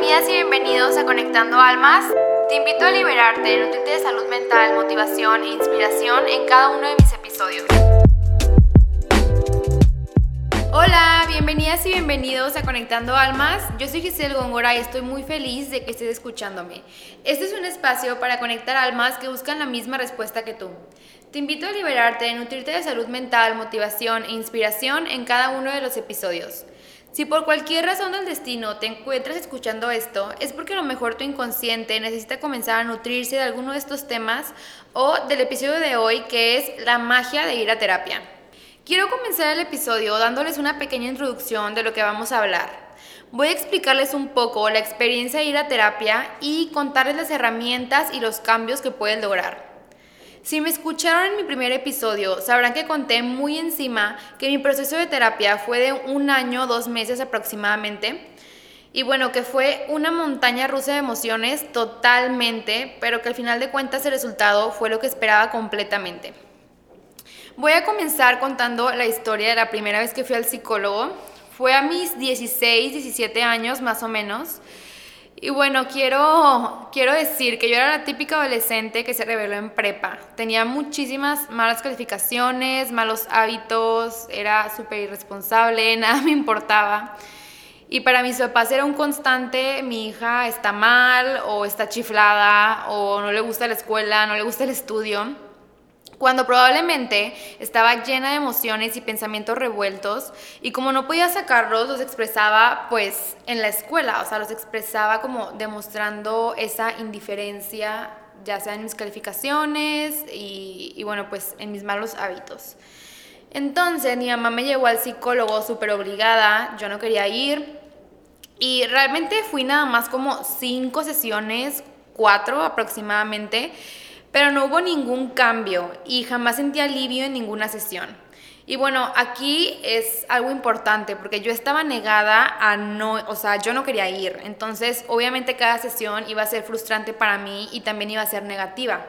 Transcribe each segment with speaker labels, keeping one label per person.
Speaker 1: Bienvenidas y bienvenidos a Conectando Almas. Te invito a liberarte, nutrirte de salud mental, motivación e inspiración en cada uno de mis episodios. Hola, bienvenidas y bienvenidos a Conectando Almas. Yo soy Giselle Góngora y estoy muy feliz de que estés escuchándome. Este es un espacio para conectar almas que buscan la misma respuesta que tú. Te invito a liberarte, nutrirte de salud mental, motivación e inspiración en cada uno de los episodios. Si por cualquier razón del destino te encuentras escuchando esto, es porque a lo mejor tu inconsciente necesita comenzar a nutrirse de alguno de estos temas o del episodio de hoy que es la magia de ir a terapia. Quiero comenzar el episodio dándoles una pequeña introducción de lo que vamos a hablar. Voy a explicarles un poco la experiencia de ir a terapia y contarles las herramientas y los cambios que pueden lograr. Si me escucharon en mi primer episodio, sabrán que conté muy encima que mi proceso de terapia fue de un año, dos meses aproximadamente. Y bueno, que fue una montaña rusa de emociones totalmente, pero que al final de cuentas el resultado fue lo que esperaba completamente. Voy a comenzar contando la historia de la primera vez que fui al psicólogo. Fue a mis 16, 17 años más o menos. Y bueno, quiero, quiero decir que yo era la típica adolescente que se reveló en prepa. Tenía muchísimas malas calificaciones, malos hábitos, era súper irresponsable, nada me importaba. Y para mis papás era un constante, mi hija está mal o está chiflada o no le gusta la escuela, no le gusta el estudio cuando probablemente estaba llena de emociones y pensamientos revueltos y como no podía sacarlos, los expresaba pues en la escuela, o sea, los expresaba como demostrando esa indiferencia, ya sea en mis calificaciones y, y bueno, pues en mis malos hábitos. Entonces mi mamá me llevó al psicólogo súper obligada, yo no quería ir y realmente fui nada más como cinco sesiones, cuatro aproximadamente pero no hubo ningún cambio y jamás sentí alivio en ninguna sesión. Y bueno, aquí es algo importante porque yo estaba negada a no, o sea, yo no quería ir. Entonces, obviamente cada sesión iba a ser frustrante para mí y también iba a ser negativa.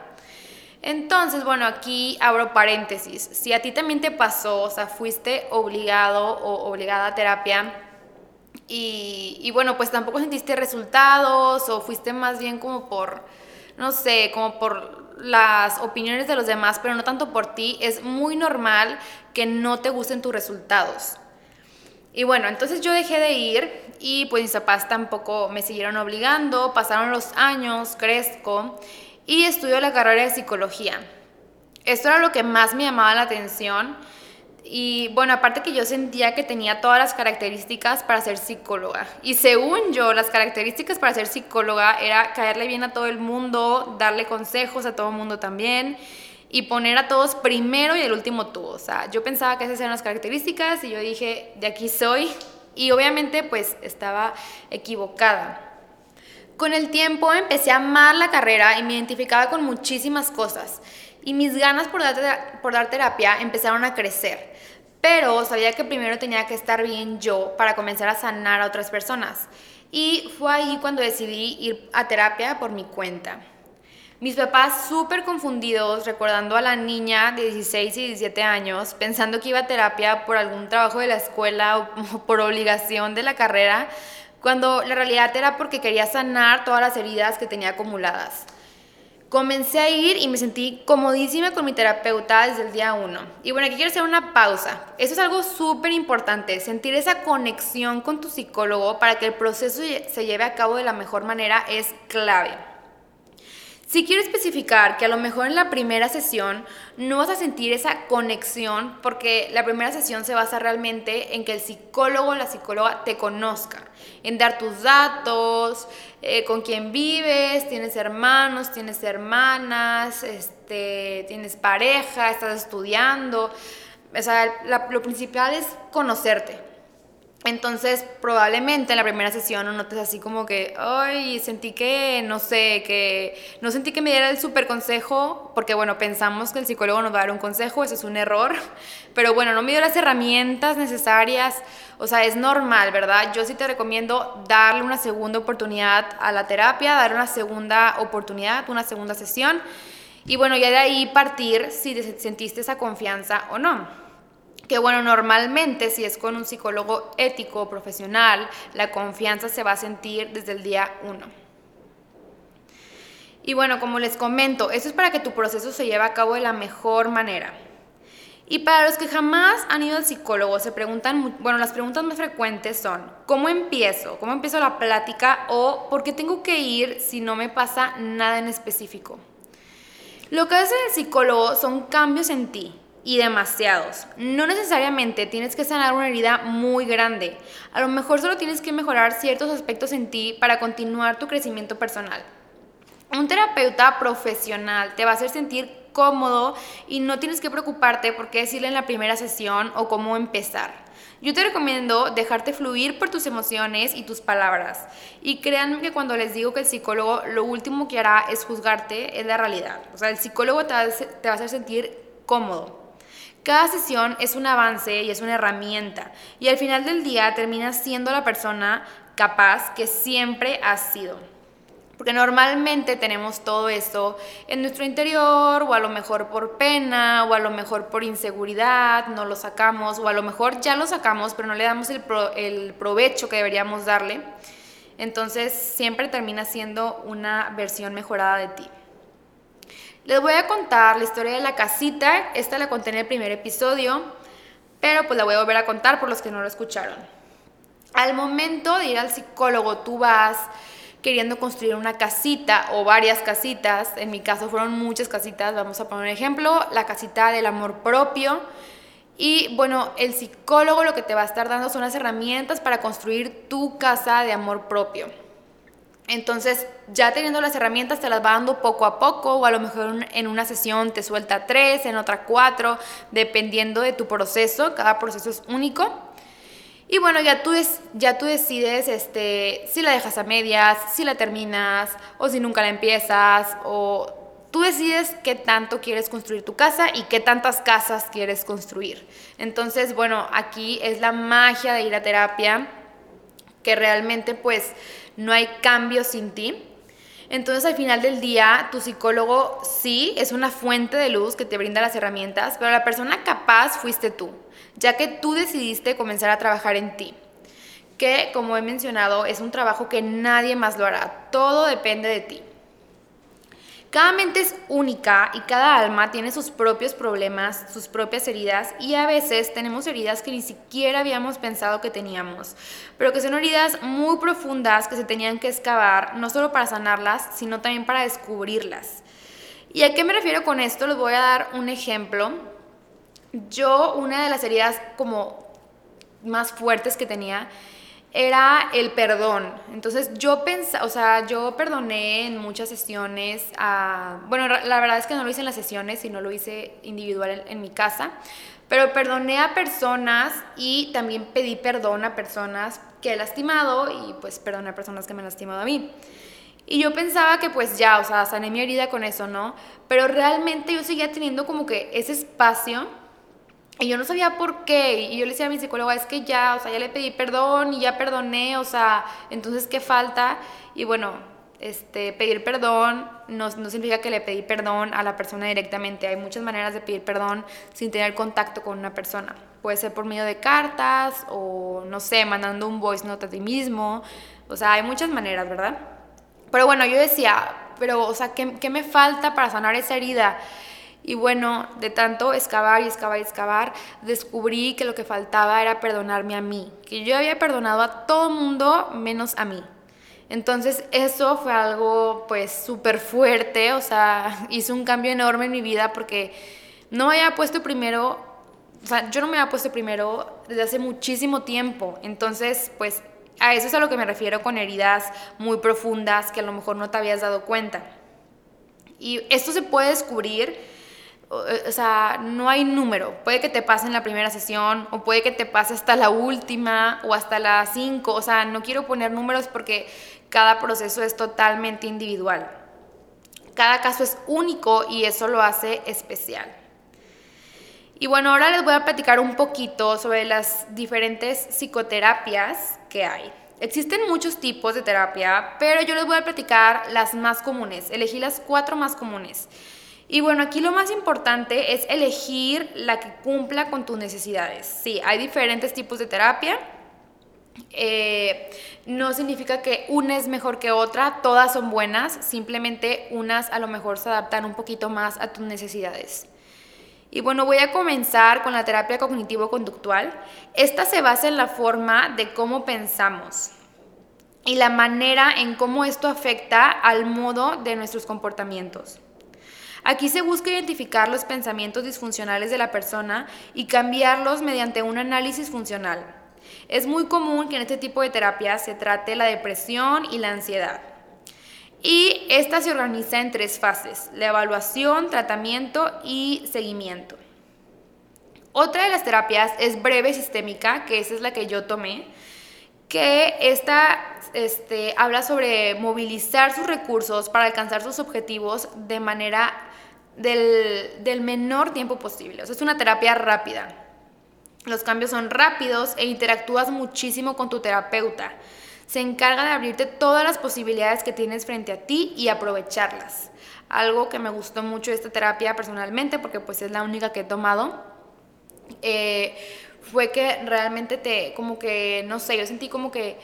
Speaker 1: Entonces, bueno, aquí abro paréntesis. Si a ti también te pasó, o sea, fuiste obligado o obligada a terapia y, y bueno, pues tampoco sentiste resultados o fuiste más bien como por, no sé, como por las opiniones de los demás, pero no tanto por ti, es muy normal que no te gusten tus resultados. Y bueno, entonces yo dejé de ir y pues mis papás tampoco me siguieron obligando, pasaron los años, crezco y estudio la carrera de psicología. Esto era lo que más me llamaba la atención y bueno, aparte que yo sentía que tenía todas las características para ser psicóloga. Y según yo, las características para ser psicóloga era caerle bien a todo el mundo, darle consejos a todo el mundo también y poner a todos primero y el último tú. O sea, yo pensaba que esas eran las características y yo dije, de aquí soy. Y obviamente pues estaba equivocada. Con el tiempo empecé a amar la carrera y me identificaba con muchísimas cosas. Y mis ganas por dar, terapia empezaron a crecer. Pero sabía que primero tenía que estar bien yo para comenzar a sanar a otras personas. Y fue ahí cuando decidí ir a terapia por mi cuenta. Mis papás súper confundidos, recordando a la niña de 16 y 17 años, pensando que iba a terapia por algún trabajo de la escuela o por obligación de la carrera, cuando la realidad era porque quería sanar todas las heridas que tenía acumuladas. Comencé a ir y me sentí comodísima con mi terapeuta desde el día uno. Y bueno, aquí quiero hacer una pausa. Eso es algo súper importante, sentir esa conexión con tu psicólogo para que el proceso se lleve a cabo de la mejor manera es clave. Si quiero especificar que a lo mejor en la primera sesión no vas a sentir esa conexión porque la primera sesión se basa realmente en que el psicólogo o la psicóloga te conozca, en dar tus datos, eh, con quién vives, tienes hermanos, tienes hermanas, este, tienes pareja, estás estudiando. O sea, lo principal es conocerte. Entonces, probablemente en la primera sesión no notes así como que, ay, sentí que, no sé, que no sentí que me diera el super consejo, porque bueno, pensamos que el psicólogo nos va a dar un consejo, eso es un error, pero bueno, no me dio las herramientas necesarias, o sea, es normal, ¿verdad? Yo sí te recomiendo darle una segunda oportunidad a la terapia, dar una segunda oportunidad, una segunda sesión, y bueno, ya de ahí partir si sentiste esa confianza o no. Que bueno, normalmente si es con un psicólogo ético o profesional, la confianza se va a sentir desde el día uno. Y bueno, como les comento, eso es para que tu proceso se lleve a cabo de la mejor manera. Y para los que jamás han ido al psicólogo, se preguntan, bueno, las preguntas más frecuentes son, ¿cómo empiezo? ¿Cómo empiezo la plática? ¿O por qué tengo que ir si no me pasa nada en específico? Lo que hace el psicólogo son cambios en ti, y demasiados. No necesariamente tienes que sanar una herida muy grande. A lo mejor solo tienes que mejorar ciertos aspectos en ti para continuar tu crecimiento personal. Un terapeuta profesional te va a hacer sentir cómodo y no tienes que preocuparte por qué decirle en la primera sesión o cómo empezar. Yo te recomiendo dejarte fluir por tus emociones y tus palabras. Y créanme que cuando les digo que el psicólogo lo último que hará es juzgarte, es la realidad. O sea, el psicólogo te va a hacer sentir cómodo. Cada sesión es un avance y es una herramienta y al final del día terminas siendo la persona capaz que siempre has sido. Porque normalmente tenemos todo eso en nuestro interior o a lo mejor por pena o a lo mejor por inseguridad, no lo sacamos o a lo mejor ya lo sacamos pero no le damos el, el provecho que deberíamos darle. Entonces siempre termina siendo una versión mejorada de ti. Les voy a contar la historia de la casita. Esta la conté en el primer episodio, pero pues la voy a volver a contar por los que no lo escucharon. Al momento de ir al psicólogo, tú vas queriendo construir una casita o varias casitas. En mi caso fueron muchas casitas. Vamos a poner un ejemplo, la casita del amor propio. Y bueno, el psicólogo lo que te va a estar dando son las herramientas para construir tu casa de amor propio. Entonces, ya teniendo las herramientas, te las va dando poco a poco, o a lo mejor en una sesión te suelta tres, en otra cuatro, dependiendo de tu proceso. Cada proceso es único. Y bueno, ya tú, ya tú decides este, si la dejas a medias, si la terminas, o si nunca la empiezas, o tú decides qué tanto quieres construir tu casa y qué tantas casas quieres construir. Entonces, bueno, aquí es la magia de ir a terapia, que realmente pues no hay cambio sin ti. Entonces al final del día, tu psicólogo sí es una fuente de luz que te brinda las herramientas, pero la persona capaz fuiste tú, ya que tú decidiste comenzar a trabajar en ti. Que, como he mencionado, es un trabajo que nadie más lo hará. Todo depende de ti. Cada mente es única y cada alma tiene sus propios problemas, sus propias heridas y a veces tenemos heridas que ni siquiera habíamos pensado que teníamos, pero que son heridas muy profundas que se tenían que excavar, no solo para sanarlas, sino también para descubrirlas. ¿Y a qué me refiero con esto? Les voy a dar un ejemplo. Yo, una de las heridas como más fuertes que tenía, era el perdón. Entonces yo pensaba, o sea, yo perdoné en muchas sesiones. bueno, la verdad es que no lo hice en las sesiones, sino lo hice individual en, mi casa. Pero perdoné a personas y también pedí perdón a personas que he lastimado y pues perdoné a personas que me han lastimado a mí. Y yo pensaba que pues ya, o sea, sané mi herida con eso, ¿no? Pero realmente yo seguía teniendo como que ese espacio y yo no sabía por qué. Y yo le decía a mi psicóloga, es que ya, o sea, ya le pedí perdón y ya perdoné, o sea, entonces, ¿qué falta? Y bueno, este, pedir perdón no, no, significa que le pedí perdón a la persona directamente. Hay muchas maneras de pedir perdón sin tener contacto con una persona. Puede ser por medio de cartas o, no sé, mandando un voice note a ti mismo. O sea, hay muchas maneras, ¿verdad? Pero bueno, yo decía, pero, o sea, ¿qué, qué me falta para sanar esa herida? Y bueno, de tanto excavar y excavar y excavar, descubrí que lo que faltaba era perdonarme a mí, que yo había perdonado a todo mundo menos a mí. Entonces eso fue algo pues súper fuerte, o sea, hizo un cambio enorme en mi vida porque no me había puesto primero, o sea, yo no me había puesto primero desde hace muchísimo tiempo. Entonces, pues a eso es a lo que me refiero con heridas muy profundas que a lo mejor no te habías dado cuenta. Y esto se puede descubrir o sea, no hay número. Puede que te pase en la primera sesión o puede que te pase hasta la última o hasta la cinco. O sea, no quiero poner números porque cada proceso es totalmente individual. Cada caso es único y eso lo hace especial. Y bueno, ahora les voy a platicar un poquito sobre las diferentes psicoterapias que hay. Existen muchos tipos de terapia, pero yo les voy a platicar las más comunes. Elegí las cuatro más comunes. Y bueno, aquí lo más importante es elegir la que cumpla con tus necesidades. Sí, hay diferentes tipos de terapia. Eh, no significa que una es mejor que otra, todas son buenas, simplemente unas a lo mejor se adaptan un poquito más a tus necesidades. Y bueno, voy a comenzar con la terapia cognitivo-conductual. Esta se basa en la forma de cómo pensamos y la manera en cómo esto afecta al modo de nuestros comportamientos. Aquí se busca identificar los pensamientos disfuncionales de la persona y cambiarlos mediante un análisis funcional. Es muy común que en este tipo de terapia se trate la depresión y la ansiedad. Y esta se organiza en tres fases, la evaluación, tratamiento y seguimiento. Otra de las terapias es breve sistémica, que esa es la que yo tomé, que esta este, habla sobre movilizar sus recursos para alcanzar sus objetivos de manera del, menor tiempo posible. O sea, es una terapia rápida. Los cambios son rápidos e interactúas muchísimo con tu terapeuta. Se encarga de abrirte todas las posibilidades que tienes frente a ti y aprovecharlas. Algo que me gustó mucho de esta terapia personalmente, porque pues es la única que he tomado, eh, fue que realmente te, como que, no sé, yo sentí como que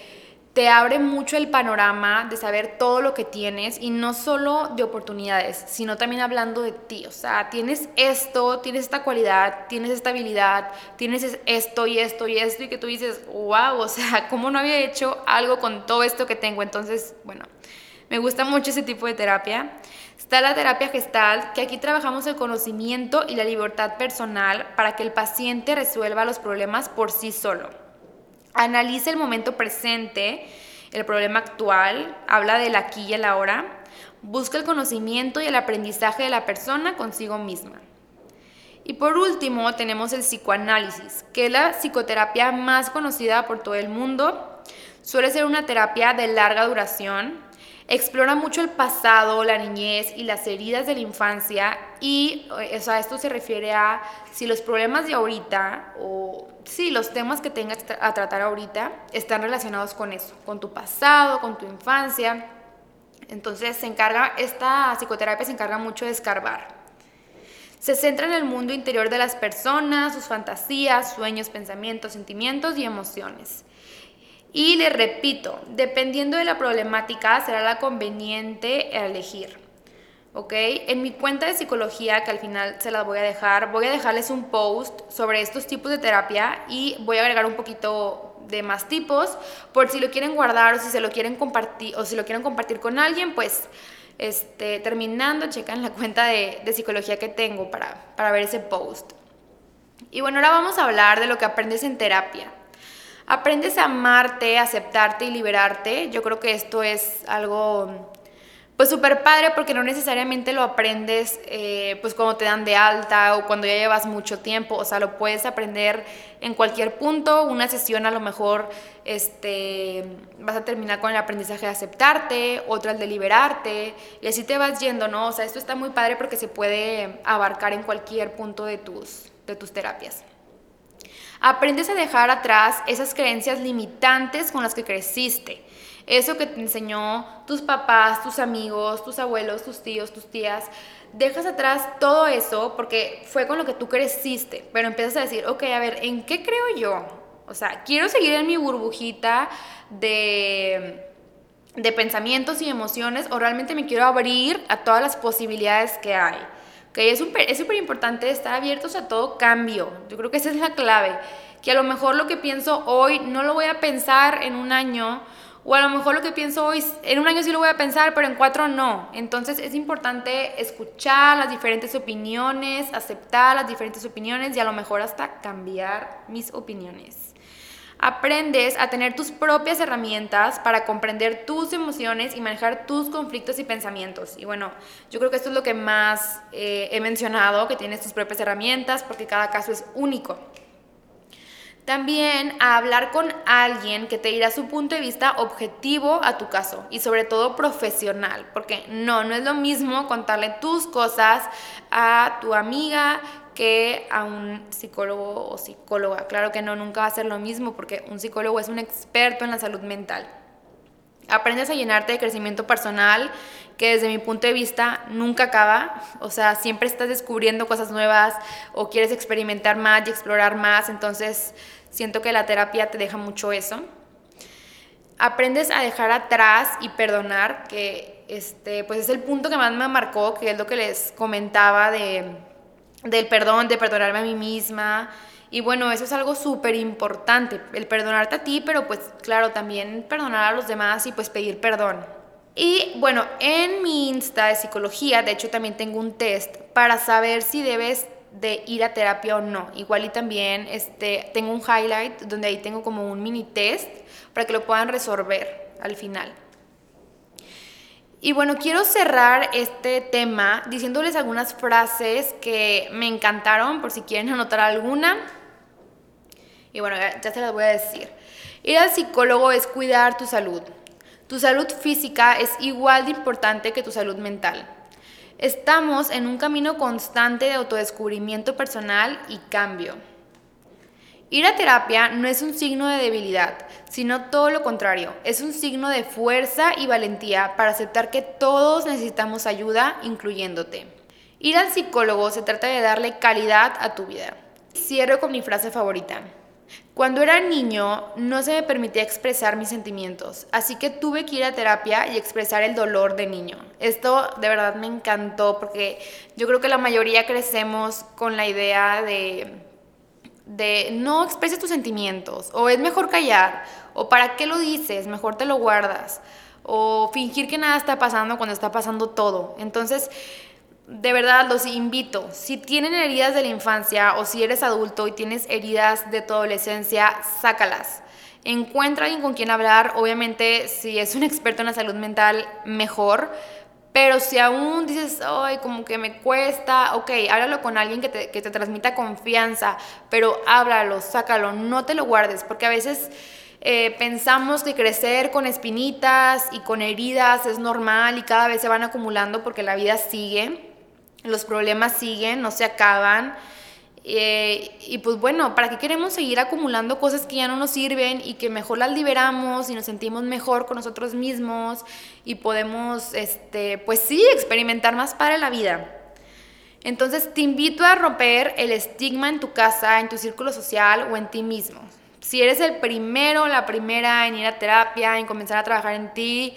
Speaker 1: te abre mucho el panorama de saber todo lo que tienes y no solo de oportunidades, sino también hablando de ti. O sea, tienes esto, tienes esta cualidad, tienes esta habilidad, tienes esto y esto y esto y que tú dices, wow, o sea, ¿cómo no había hecho algo con todo esto que tengo? Entonces, bueno, me gusta mucho ese tipo de terapia. Está la terapia gestal, que aquí trabajamos el conocimiento y la libertad personal para que el paciente resuelva los problemas por sí solo. Analiza el momento presente, el problema actual, habla del aquí y el ahora, busca el conocimiento y el aprendizaje de la persona consigo misma. Y por último tenemos el psicoanálisis, que es la psicoterapia más conocida por todo el mundo. Suele ser una terapia de larga duración, explora mucho el pasado, la niñez y las heridas de la infancia y o sea, esto se refiere a si los problemas de ahorita o sí, los temas que tengas a tratar ahorita están relacionados con eso, con tu pasado, con tu infancia. Entonces se encarga, esta psicoterapia se encarga mucho de escarbar. Se centra en el mundo interior de las personas, sus fantasías, sueños, pensamientos, sentimientos y emociones. Y le repito, dependiendo de la problemática será la conveniente elegir. ¿ok? En mi cuenta de psicología, que al final se las voy a dejar, voy a dejarles un post sobre estos tipos de terapia y voy a agregar un poquito de más tipos por si lo quieren guardar o si se lo quieren compartir o si lo quieren compartir con alguien, pues este, terminando, checan la cuenta de, de psicología que tengo para, para ver ese post. Y bueno, ahora vamos a hablar de lo que aprendes en terapia. Aprendes a amarte, aceptarte y liberarte. Yo creo que esto es algo pues súper padre porque no necesariamente lo aprendes eh, pues cuando te dan de alta o cuando ya llevas mucho tiempo, o sea, lo puedes aprender en cualquier punto, una sesión a lo mejor este, vas a terminar con el aprendizaje de aceptarte, otra el de liberarte y así te vas yendo, ¿no? O sea, esto está muy padre porque se puede abarcar en cualquier punto de tus, de tus terapias. Aprendes a dejar atrás esas creencias limitantes con las que creciste eso que te enseñó tus papás, tus amigos, tus abuelos, tus tíos, tus tías, dejas atrás todo eso porque fue con lo que tú creciste, pero empiezas a decir, ok, a ver, ¿en qué creo yo? O sea, quiero seguir en mi burbujita de, de pensamientos y emociones o realmente me quiero abrir a todas las posibilidades que hay. Okay, es súper importante estar abiertos a todo cambio. Yo creo que esa es la clave. Que a lo mejor lo que pienso hoy no lo voy a pensar en un año o a lo mejor lo que pienso hoy, en un año sí lo voy a pensar, pero en cuatro no. Entonces es importante escuchar las diferentes opiniones, aceptar las diferentes opiniones y a lo mejor hasta cambiar mis opiniones. Aprendes a tener tus propias herramientas para comprender tus emociones y manejar tus conflictos y pensamientos. Y bueno, yo creo que esto es lo que más eh, he mencionado, que tienes tus propias herramientas porque cada caso es único. También a hablar con alguien que te dirá su punto de vista objetivo a tu caso y sobre todo profesional, porque no, no es lo mismo contarle tus cosas a tu amiga que a un psicólogo o psicóloga. Claro que no, nunca va a ser lo mismo porque un psicólogo es un experto en la salud mental. Aprendes a llenarte de crecimiento personal, que desde mi punto de vista nunca acaba. O sea, siempre estás descubriendo cosas nuevas o quieres experimentar más y explorar más. Entonces, siento que la terapia te deja mucho eso. Aprendes a dejar atrás y perdonar, que este, pues es el punto que más me marcó, que es lo que les comentaba de, del perdón, de perdonarme a mí misma. Y bueno, eso es algo súper importante, el perdonarte a ti, pero pues claro, también perdonar a los demás y pues pedir perdón. Y bueno, en mi Insta de psicología, de hecho también tengo un test para saber si debes de ir a terapia o no. Igual y también este, tengo un highlight donde ahí tengo como un mini test para que lo puedan resolver al final. Y bueno, quiero cerrar este tema diciéndoles algunas frases que me encantaron por si quieren anotar alguna. Y bueno, ya se las voy a decir. Ir al psicólogo es cuidar tu salud. Tu salud física es igual de importante que tu salud mental. Estamos en un camino constante de autodescubrimiento personal y cambio. Ir a terapia no es un signo de debilidad, sino todo lo contrario, es un signo de fuerza y valentía para aceptar que todos necesitamos ayuda, incluyéndote. Ir al psicólogo se trata de darle calidad a tu vida. Cierro con mi frase favorita. Cuando era niño no se me permitía expresar mis sentimientos, así que tuve que ir a terapia y expresar el dolor de niño. Esto de verdad me encantó porque yo creo que la mayoría crecemos con la idea de, de no expreses tus sentimientos, o es mejor callar, o para qué lo dices, mejor te lo guardas, o fingir que nada está pasando cuando está pasando todo. Entonces, de verdad los invito, si tienen heridas de la infancia o si eres adulto y tienes heridas de tu adolescencia, sácalas. Encuentra alguien con quien hablar, obviamente si es un experto en la salud mental, mejor, pero si aún dices, ay, como que me cuesta, ok, háblalo con alguien que te, que te transmita confianza, pero háblalo, sácalo, no te lo guardes, porque a veces... Eh, pensamos que crecer con espinitas y con heridas es normal y cada vez se van acumulando porque la vida sigue los problemas siguen, no se acaban. Eh, y pues bueno, ¿para qué queremos seguir acumulando cosas que ya no nos sirven y que mejor las liberamos y nos sentimos mejor con nosotros mismos y podemos, este, pues sí, experimentar más para la vida? Entonces te invito a romper el estigma en tu casa, en tu círculo social o en ti mismo. Si eres el primero, la primera en ir a terapia, en comenzar a trabajar en ti,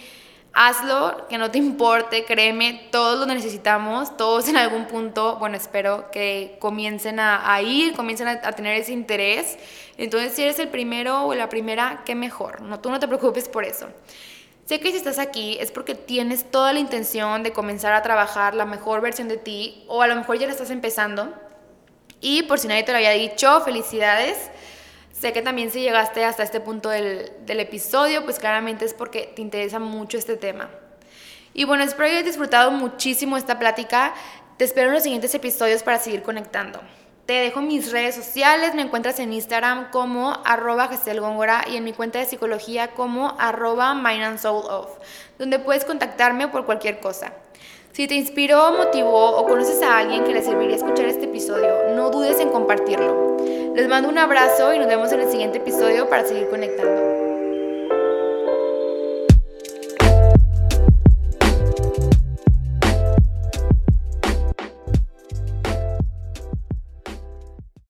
Speaker 1: hazlo, que no te importe, créeme, todos lo necesitamos, todos en algún punto, bueno, espero que comiencen a, ir, comiencen a, tener ese interés. Entonces, si eres el primero o la primera, qué mejor, no, tú no te preocupes por eso. Sé que si estás aquí es porque tienes toda la intención de comenzar a trabajar la mejor versión de ti o a lo mejor ya la estás empezando. Y por si nadie te lo había dicho, felicidades. Sé que también si llegaste hasta este punto del, episodio, pues claramente es porque te interesa mucho este tema. Y bueno, espero que hayas disfrutado muchísimo esta plática. Te espero en los siguientes episodios para seguir conectando. Te dejo mis redes sociales, me encuentras en Instagram como arroba Góngora y en mi cuenta de psicología como arroba donde puedes contactarme por cualquier cosa. Si te inspiró, motivó o conoces a alguien que le serviría escuchar este episodio, no dudes en compartirlo. Les mando un abrazo y nos vemos en el siguiente episodio para seguir conectando.